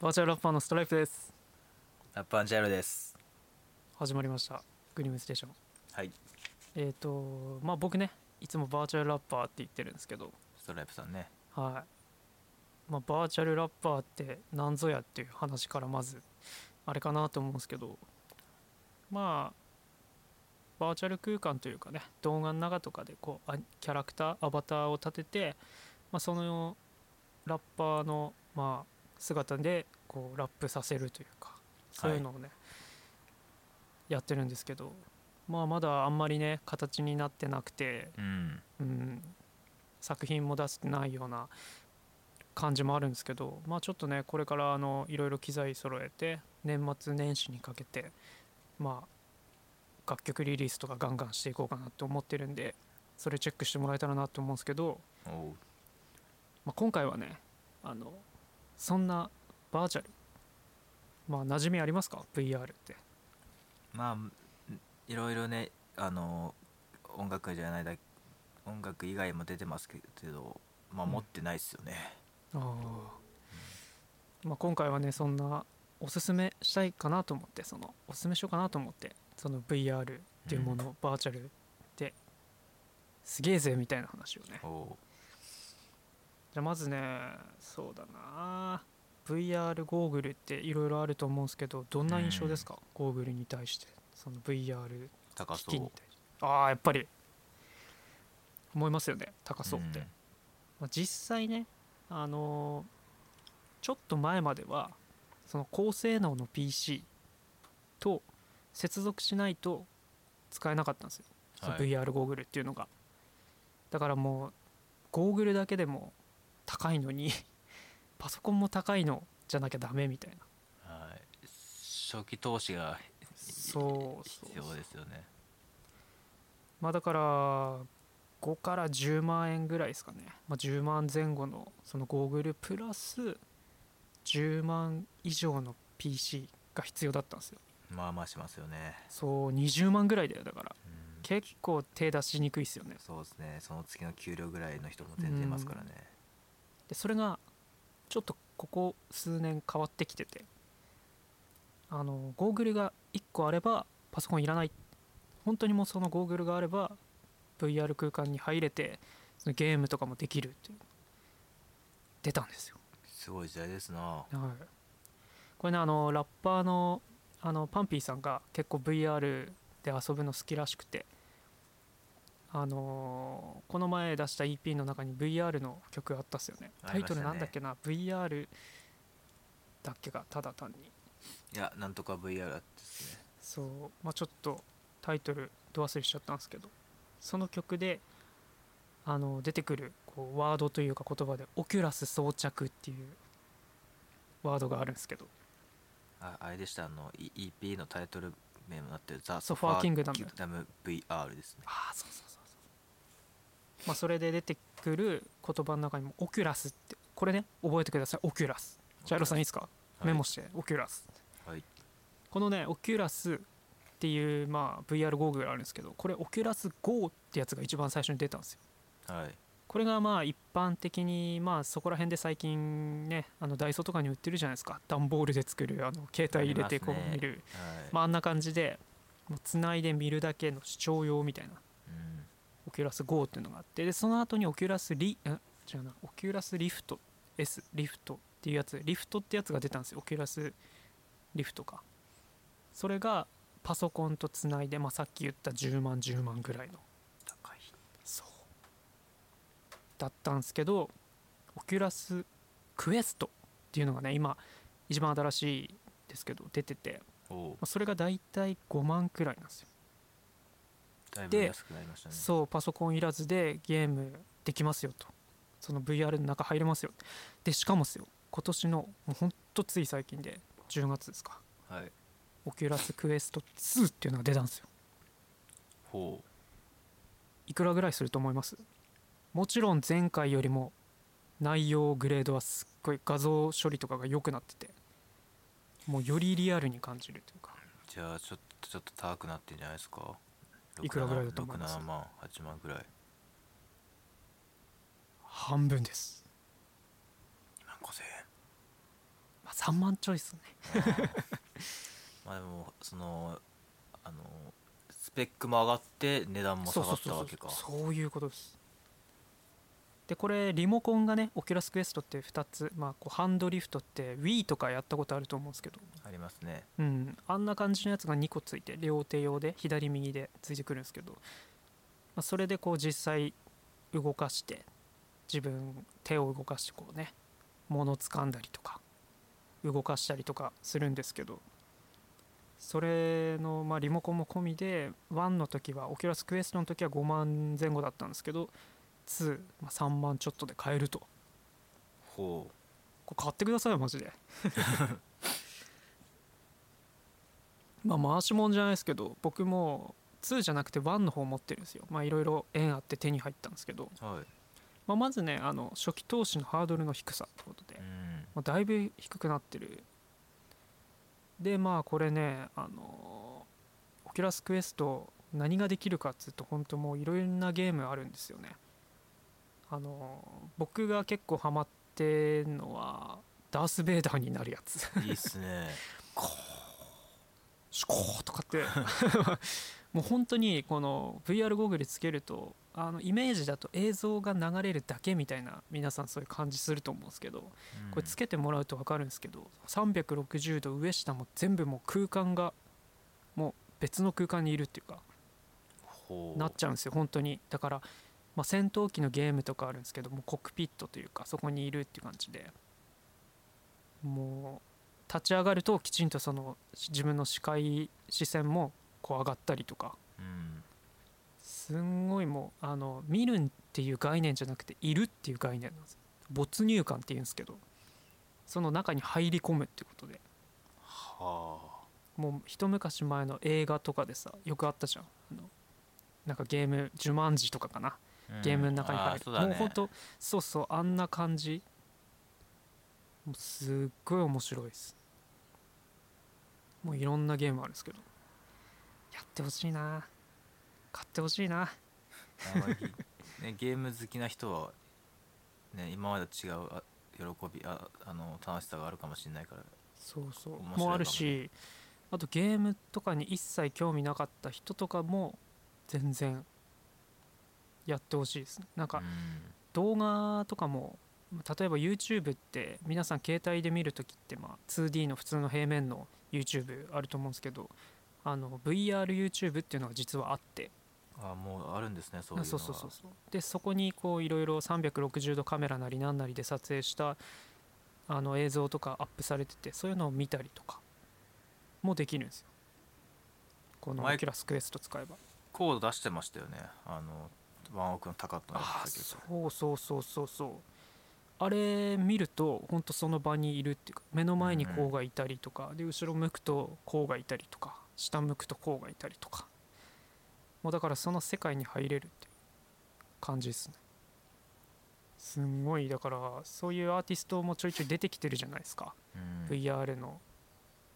バーチャルラッパーのストライプです。ラッパージャイロです。始まりました。グリムステーション。はい。えっ、とまあ僕ねいつもバーチャルラッパーって言ってるんですけど。ストライプさんね。はい。まあバーチャルラッパーって何ぞやっていう話からまずあれかなと思うんですけど。まあバーチャル空間というかね動画の中とかでこうあキャラクターアバターを立てて、まあ、そのラッパーのまあ姿でこうラップさせるというかそういうのをね、やってるんですけどまあまだあんまりね形になってなくて、うん。うん、作品も出してないような感じもあるんですけどまあちょっとねこれからあのいろいろ機材揃えて年末年始にかけてまあ楽曲リリースとかガンガンしていこうかなって思ってるんでそれチェックしてもらえたらなと思うんですけど、まあ、今回はねあのそんなバーチャル？まあ馴染みありますか？VR って。まあんいろいろねあの音楽じゃないだ音楽以外も出てますけどまあうん持ってないっすよね、あー、まあ、今回はねそんなおすすめしたいかなと思ってそのおすすめしようかなと思ってその VR っていうもの、バーチャルですげえぜみたいな話をねじゃあまずねそうだな。VR ゴーグルっていろいろあると思うんですけどどんな印象ですか、ゴーグルに対して。その VR 対して。ああやっぱり。思いますよね。高そうって、ん。まあ、実際ねあのーちょっと前まではその高性能の PC と接続しないと使えなかったんですよ、はい。VR ゴーグルっていうのが。だからもうゴーグルだけでも高いのにパソコンも高いのじゃなきゃダメみたいな。はい。初期投資がそうそう必要ですよね。まあだから5から10万円ぐらいですかね、まあ、10万前後のそのゴーグルプラス10万以上の PC が必要だったんですよ。まあまあしますよね。そう20万ぐらいだよだから。うん。結構手出しにくいっすよね。そうですね。その月の給料ぐらいの人も全然いますからねでそれがちょっとここ数年変わってきててあのゴーグルが1個あればパソコンいらない。本当にもうそのゴーグルがあれば VR 空間に入れてそのゲームとかもできるっていう。出たんですよ。すごい時代ですな。はい、これねあのラッパーのあのパンピーさんが結構 VR で遊ぶの好きらしくてあのこの前出した EP の中に VR の曲あったっすよね。タイトルなんだっけな、VR だっけがただ単に。いやなんとか VR ですね。そう。まあちょっとタイトルど忘れしちゃったんですけど。その曲であの出てくるこうワードというか言葉で Oculus 装着っていうワードがあるんですけど。ああれでしたあの E- EP のタイトル名もなってる The Sofa Kingdom。VR ですね。ああそうそうまあそれで出てくる言葉の中にも Oculus ってこれね覚えてください。 Oculus。ジャイロさんいいですか、はい。メモして。 Oculus。はい。このね Oculus っていうまあ VR ゴーグルあるんですけどこれオキュラス GO ってやつが一番最初に出たんですよ。はい。これがまあ一般的にまあそこら辺で最近ねあのダイソーとかに売ってるじゃないですか。段ボールで作るあの携帯入れてこう見る。はい。まああんな感じでもう繋いで見るだけの視聴用みたいな。うんオキュラス GO っていうのがあってでその後に Oculus リん違うな。オキュラスリフト。S リフト。っていうやつ。リフトってやつが出たんですよ。 Oculus Rift か。それがパソコンとつないで、まあ、さっき言った10万10万ぐらいの。高い。そう。だったんですけど Oculus Quest っていうのがね今一番新しいですけど出てて、おおまあ、それがだいたい5万くらいなんですよでそうパソコンいらずでゲームできますよと。その VR の中入れますよ。でしかもですよ今年のもうほんとつい最近で10月ですか。はい。 Oculus Quest 2っていうのが出たんですよ。ほいくらぐらいすると思います？もちろん前回よりも内容グレードはすっごい画像処理とかが良くなっててもうよりリアルに感じるというか。うじゃあちょっとちょっと高くなってんじゃないですかいくらぐらいだと思います？67万8万ぐらい半分です？2万5000円まあ、3万ちょいっすね。まあでもそのあのスペックも上がって値段も下がったわけか。そういうことですでこれリモコンがねオキュラスクエストって2つ、まあ、こうハンドリフトって Wii とかやったことあると思うんですけど。ありますね。うん、あんな感じのやつが2個ついて両手用で左右でついてくるんですけど、まあ、それでこう実際動かして自分手を動かしてこうね物掴んだりとか動かしたりとかするんですけど。それの、まあ、リモコンも込みで1の時はオキュラスクエストの時は5万前後だったんですけど2、まあ、3万ちょっとで買えると。ほこれ買ってくださいよマジで。まあ回しもんじゃないですけど僕も2じゃなくて1の方持ってるんですよ。まあいろいろ縁あって手に入ったんですけど、うはい。まあ、まずねあの初期投資のハードルの低さってことで、うん。まあ、だいぶ低くなってる。でまあこれねあのオキュラスクエスト何ができるかっつうと本当もういろいろなゲームあるんですよねあの僕が結構ハマってんのはダース・ベイダーになるやつ。いいっすね。シュコーとかって。もう本当にこの VR ゴーグルつけるとあのイメージだと映像が流れるだけみたいな皆さんそういう感じすると思うんですけどうん。これつけてもらうと分かるんですけど360度上下も全部もう空間がもう別の空間にいるっていうかなっちゃうんですよ本当に。だから、まあ、戦闘機のゲームとかあるんですけどもうコックピットというかそこにいるっていう感じで。もう立ち上がるときちんとその自分の視界視線もこう上がったりとか。うんすんごいもうあの見るっていう概念じゃなくているっていう概念なんです。没入感っていうんですけどその中に入り込むってことで。はもう一昔前の映画とかでさよくあったじゃん。あのなんかゲーム「ジュマンジ」とかかなゲームの中に入る、うだね。もうほんとそうそうあんな感じ。すっごい面白いです。もういろんなゲームあるんですけど。やってほしいな。買ってほしいな。ね、ゲーム好きな人は、ね、今までと違うあ喜びああの楽しさがあるかもしれないから。そうそう。もあるしあとゲームとかに一切興味なかった人とかも全然やってほしいですね。なんかうん。動画とかも例えば YouTube って皆さん携帯で見るときってまあ 2D の普通の平面の YouTube あると思うんですけどあの VRYouTube っていうのが実はあって。あもうあるんですねそういうのそうそうそうそう。でそこにこういろいろ360度カメラなりなんなりで撮影したあの映像とかアップされててそういうのを見たりとかもできるんですよ。この前 Oculus Quest 使えば。コード出してましたよね。あのワンオクの高とのやああつだけそうそうそうそうそう。あれ見ると本当その場にいるっていうか目の前にこうがいたりとか、で後ろ向くとこうがいたりとか下向くとこうがいたりとか。もうだからその世界に入れるっていう感じですね。すんごいだからそういうアーティストもちょいちょい出てきてるじゃないですか、うん。VR の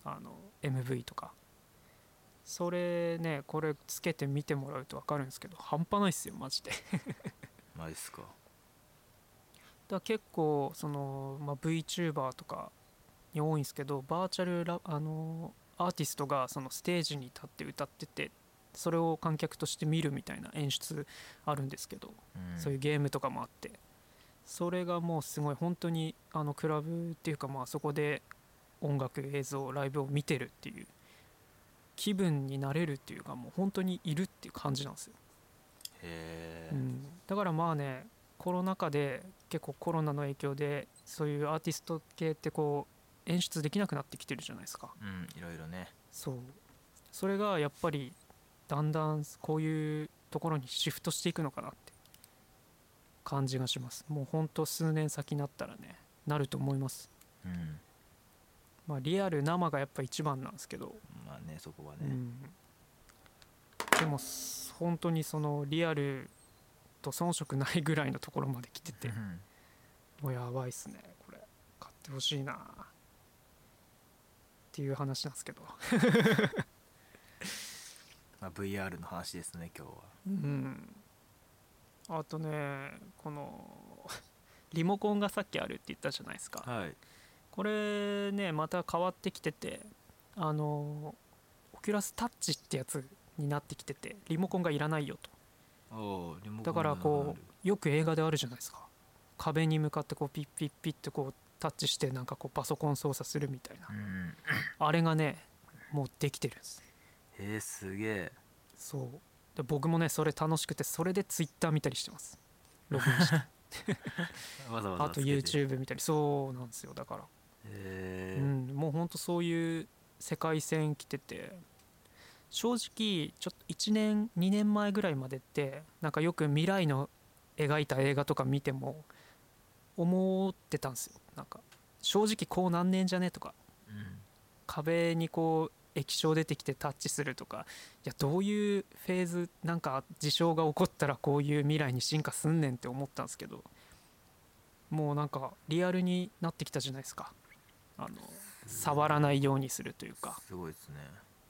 あの MV とかそれねこれつけて見てもらうと分かるんですけど半端ないっすよマジで。マジっすか。だ結構その、まあ、VTuber とかに多いんですけどバーチャルラあのアーティストがそのステージに立って歌っててそれを観客として見るみたいな演出あるんですけど、うん。そういうゲームとかもあって。それがもうすごい本当にあのクラブっていうかまあそこで音楽映像ライブを見てるっていう気分になれるっていうかもう本当にいるっていう感じなんですよ。へえ、うん、だからまあねコロナ禍で結構コロナの影響でそういうアーティスト系ってこう演出できなくなってきてるじゃないですか。うんいろいろね。そう。それがやっぱりだんだんこういうところにシフトしていくのかなって。感じがします。もうほんと数年先になったらねなると思います。うんまあリアル生がやっぱ一番なんですけど。まあねそこはね、うん、でも本当にそのリアルと遜色ないぐらいのところまで来てて。うんもうやばいっすねこれ。買ってほしいな。っていう話なんですけど。まあ、VR の話ですね今日は。うん。あとねこのリモコンがさっきあるって言ったじゃないですか。はいこれねまた変わってきててあのオキュラスタッチってやつになってきててリモコンがいらないよと。だからこうよく映画であるじゃないですか。壁に向かってこうピッピッピッってこうタッチしてなんかこうパソコン操作するみたいな。うん。あれがねもうできてるんです。えー、すげえ。そう。で僕もねそれ楽しくてそれでツイッター見たりしてます。ログインし て。あと YouTube 見たり。そうなんですよ。だからへえうん、もうほんとそういう世界線来てて。正直ちょっと1年2年前ぐらいまでってなんかよく未来の描いた映画とか見ても思ってたんですよ。なんか正直こうなんねんじゃねとか。うん。壁にこう液晶出てきてタッチするとか。いやどういうフェーズなんか事象が起こったらこういう未来に進化すんねんって思ったんですけど。もうなんかリアルになってきたじゃないですか触らないようにするというか、すごいですね。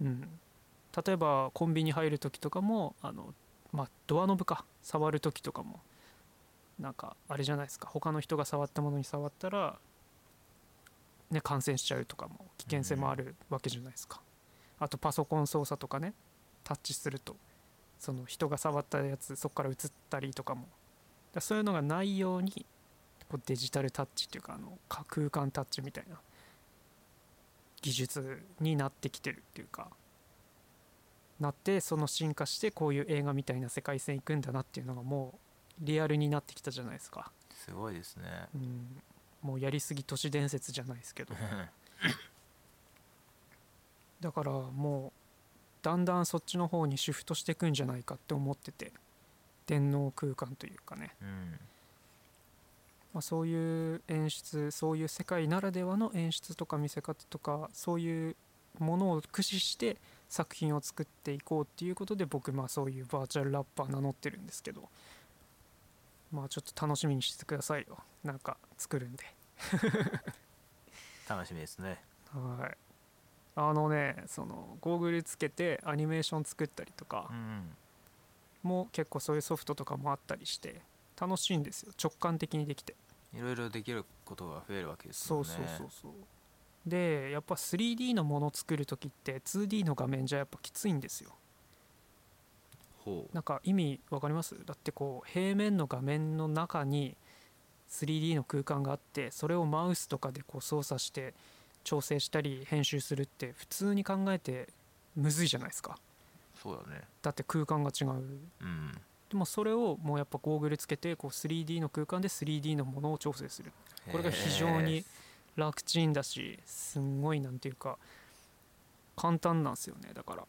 うん、例えばコンビニ入る時とかもあの、まあ、ドアノブか。触る時とかも。なんかあれじゃないですか。他の人が触ったものに触ったら、ね、感染しちゃうとかも危険性もあるわけじゃないですか、あとパソコン操作とかね。タッチするとその人が触ったやつそこから映ったりとかも。だそういうのがないようにこうデジタルタッチっていうかあのか空間タッチみたいな技術になってきてるっていうかなってその進化してこういう映画みたいな世界線行くんだなっていうのがもうリアルになってきたじゃないですか、すごいですね。うん、もうやりすぎ都市伝説じゃないですけど。だからもうだんだんそっちの方にシフトしていくんじゃないかって思ってて電脳空間というかね、うんまあ、そういう演出そういう世界ならではの演出とか見せ方とかそういうものを駆使して作品を作っていこうっていうことで僕まあそういうバーチャルラッパー名乗ってるんですけど。まあちょっと楽しみにしてくださいよ。なんか作るんで。楽しみですね。はい。あのねそのゴーグルつけてアニメーション作ったりとかうん。も結構そういうソフトとかもあったりして楽しいんですよ。直感的にできていろいろできることが増えるわけですもんね。そうそうそうそう。でやっぱ 3D のものを作る時って 2D の画面じゃやっぱきついんですよ。ほう。なんか意味わかります？だってこう平面の画面の中に 3D の空間があってそれをマウスとかでこう操作して調整したり編集するって普通に考えてむずいじゃないですか。そうだね。だって空間が違う。うんでもそれをもうやっぱゴーグルつけてこう 3D の空間で 3D のものを調整する。これが非常に楽ちんだしすんごいなんていうか簡単なんですよねだから。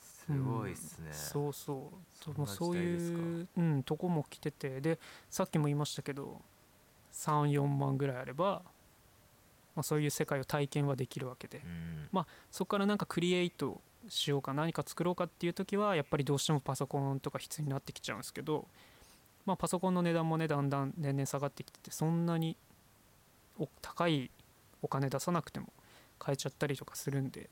すごいっすね、そうそう。そんなもうそう時代ですか。いう、うん、とこも来てて。でさっきも言いましたけど34万ぐらいあれば、まあ、そういう世界を体験はできるわけで。うん。そこからなんかクリエイトしようか何か作ろうかっていう時はやっぱりどうしてもパソコンとか必要になってきちゃうんですけど、まあ、パソコンの値段もねだんだん年々下がってきててそんなにお高いお金出さなくても買えちゃったりとかするんで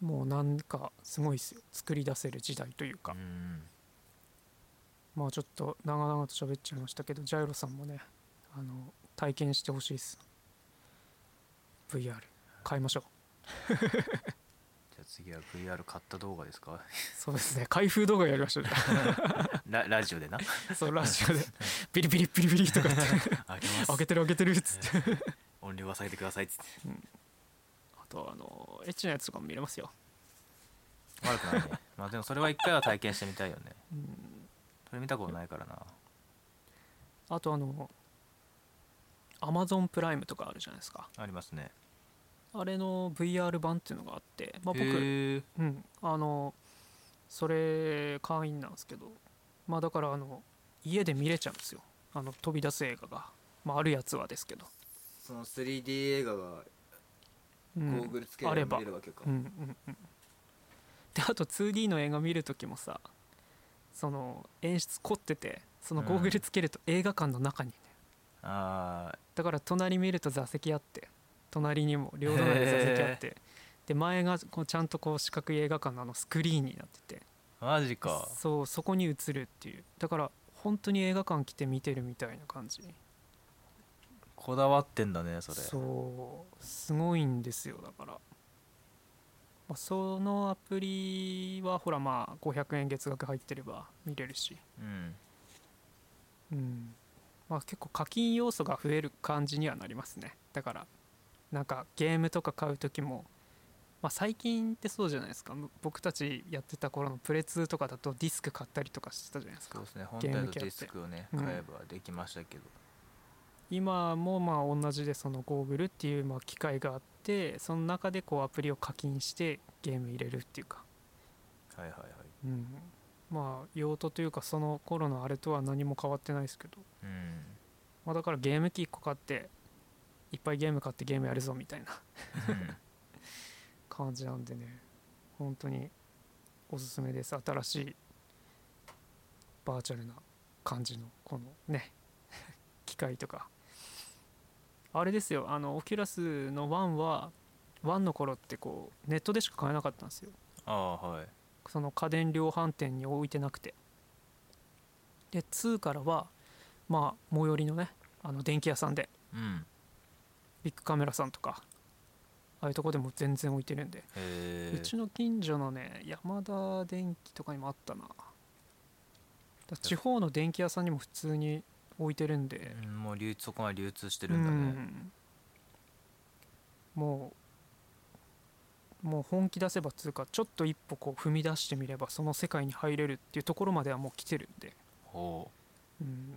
もうなんかすごいですよ。作り出せる時代というか、うん。まあちょっと長々と喋っちゃいましたけどジャイロさんもねあの体験してほしいです。VR 買いましょう じゃあ次は VR 買った動画ですか？そうですね。開封動画やりましょう。ララジオでな？あそうラジオで。ビリビリビリビリとか言って。開けます。開けてる開けてるっつって。音量は下げてくださいっつって。あとあのエッチなやつとかも見れますよ。悪くないね。まあでもそれは一回は体験してみたいよね。うんそれ見たことないからな。あとあのアマゾンプライムとかあるじゃないですか。ありますねあれの VR 版っていうのがあって、まあ、僕うんあのそれ会員なんですけどまあだからあの家で見れちゃうんですよ。あの飛び出す映画が、まあ、あるやつはですけど、その 3D 映画がうん、ルつければ見れれるわけか。うんうんうん。であと 2D の映画見る時もさその演出凝っててそのゴーグルつけると映画館の中にね、あだから隣見ると座席あって隣にも両隣に座席あって。で前がこうちゃんとこう四角い映画館のあのスクリーンになってて。ーマジか。そうそこに映るっていう。だから本当に映画館来て見てるみたいな感じ。こだわってんだねそれ。そうすごいんですよだから、まあ、そのアプリはほらまあ500円月額入ってれば見れるし。うん。うん。まあ結構課金要素が増える感じにはなりますね。だからなんかゲームとか買う時もまあ最近ってそうじゃないですか。む僕たちやってた頃のプレ2とかだとディスク買ったりとかしてたじゃないですか。そうですね。本体とディスクをねうん。買えばできましたけど、今もまあ同じでそのゴーグルっていうまあ機械があってその中でこうアプリを課金してゲーム入れるっていうか、はいはいはい。うん、まあ用途というかその頃のあれとは何も変わってないですけど、うん。まあ、だからゲーム機1個買っていっぱいゲーム買ってゲームやるぞみたいな。うん。感じなんでね。本当におすすめです。新しいバーチャルな感じのこのね機械とか。あれですよ。あのオキュラスの1は1の頃ってこうネットでしか買えなかったんですよ。ああはい。その家電量販店に置いてなくて。で2からはまあ最寄りのねあの電気屋さんで。うんビッグカメラさんとかああいうとこでも全然置いてるんで。うちの近所のね山田電機とかにもあったな。地方の電気屋さんにも普通に置いてるんで、うんもう流通そこまで流通してうるんだね。んもうもう本気出せばつうかちょっと一歩こう踏み出してみればその世界に入れるっていうところまではもう来てるんで、ほうん、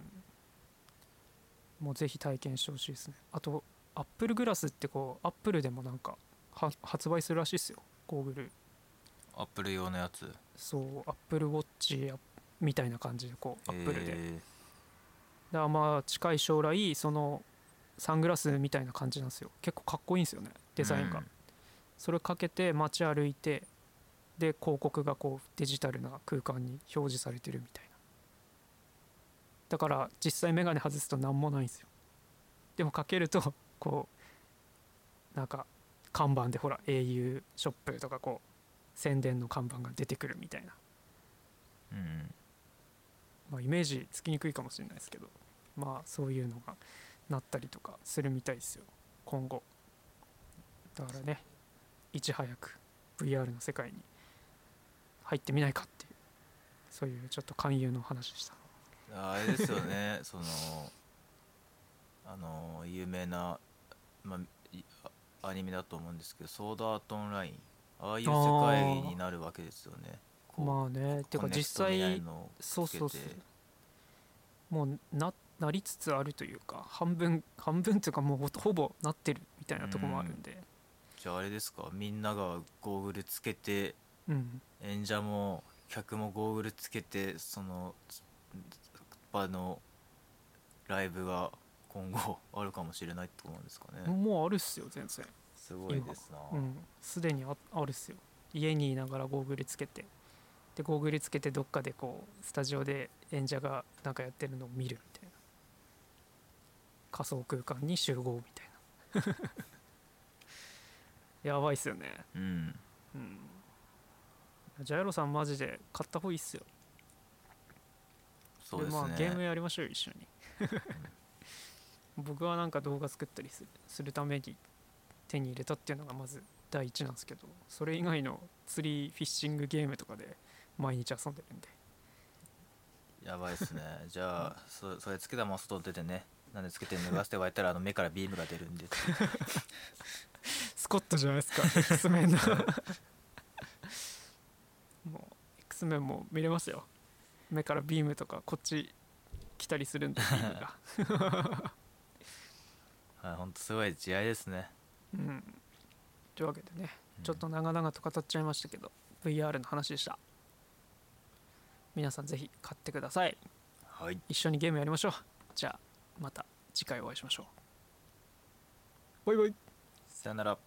もうぜひ体験してほしいですね。あとアップルグラスってこうアップルでもなんかは発売するらしいですよ。ゴーグルうアップル用のやつ？そうアップルウォッチみたいな感じでこうアップルで、へだからまあ近い将来そのサングラスみたいな感じなんですよ。結構かっこいいんですよねえデザインが、うん。それかけて街歩いてで広告がこうデジタルな空間に表示されてるみたいな。だから実際眼鏡外すと何もないんですよ。でもかけるとこうなんか看板でほら au ショップとかこう宣伝の看板が出てくるみたいなうんまあ、イメージつきにくいかもしれないですけどまあそういうのがなったりとかするみたいですよ今後だからねいち早く VR の世界に入ってみないかっていうそういうちょっと勧誘の話でしたあれですよね。そのあの有名な、まあ、アニメだと思うんですけど「ソードアートオンライン」ああいう世界になるわけですよね。まあね。てか実際そうそうそう。もうななりつつあるというか半分半分というかもうほほぼなってるみたいなとこもあるんで。じゃああれですか。みんながゴーグルつけてうん。演者も客もゴーグルつけてその場のライブが今後あるかもしれないってことなんですかね、もうあるっすよ全然。すごいですな、うん。すでにああるっすよ。家にいながらゴーグルつけて。でゴーグルつけてどっかでこうスタジオで演者がなんかやってるのを見るみたいな。仮想空間に集合みたいな。やばいっすよね。うん。うん。ジャイロさんマジで買った方がいいっすよ。そうですね。まあゲームやりましょうよ一緒に僕はなんか動画作ったりするするために手に入れたっていうのがまず第一なんですけどそれ以外の釣りフィッシングゲームとかで毎日遊んでるんで。やばいですね。じゃあそそれつけたまま外出てね。なんでつけて脱がせて言われたらあの目からビームが出るんで。スコットじゃないですか。X メンの。もう X メンも見れますよ。目からビームとかこっち来たりするんでビームが はい本当すごい慈愛ですね。うん。というわけでねちょっと長々と語っちゃいましたけど、VR の話でした。皆さんぜひ買ってください。はい。一緒にゲームやりましょう。じゃあまた次回お会いしましょう。バイバイ。さよなら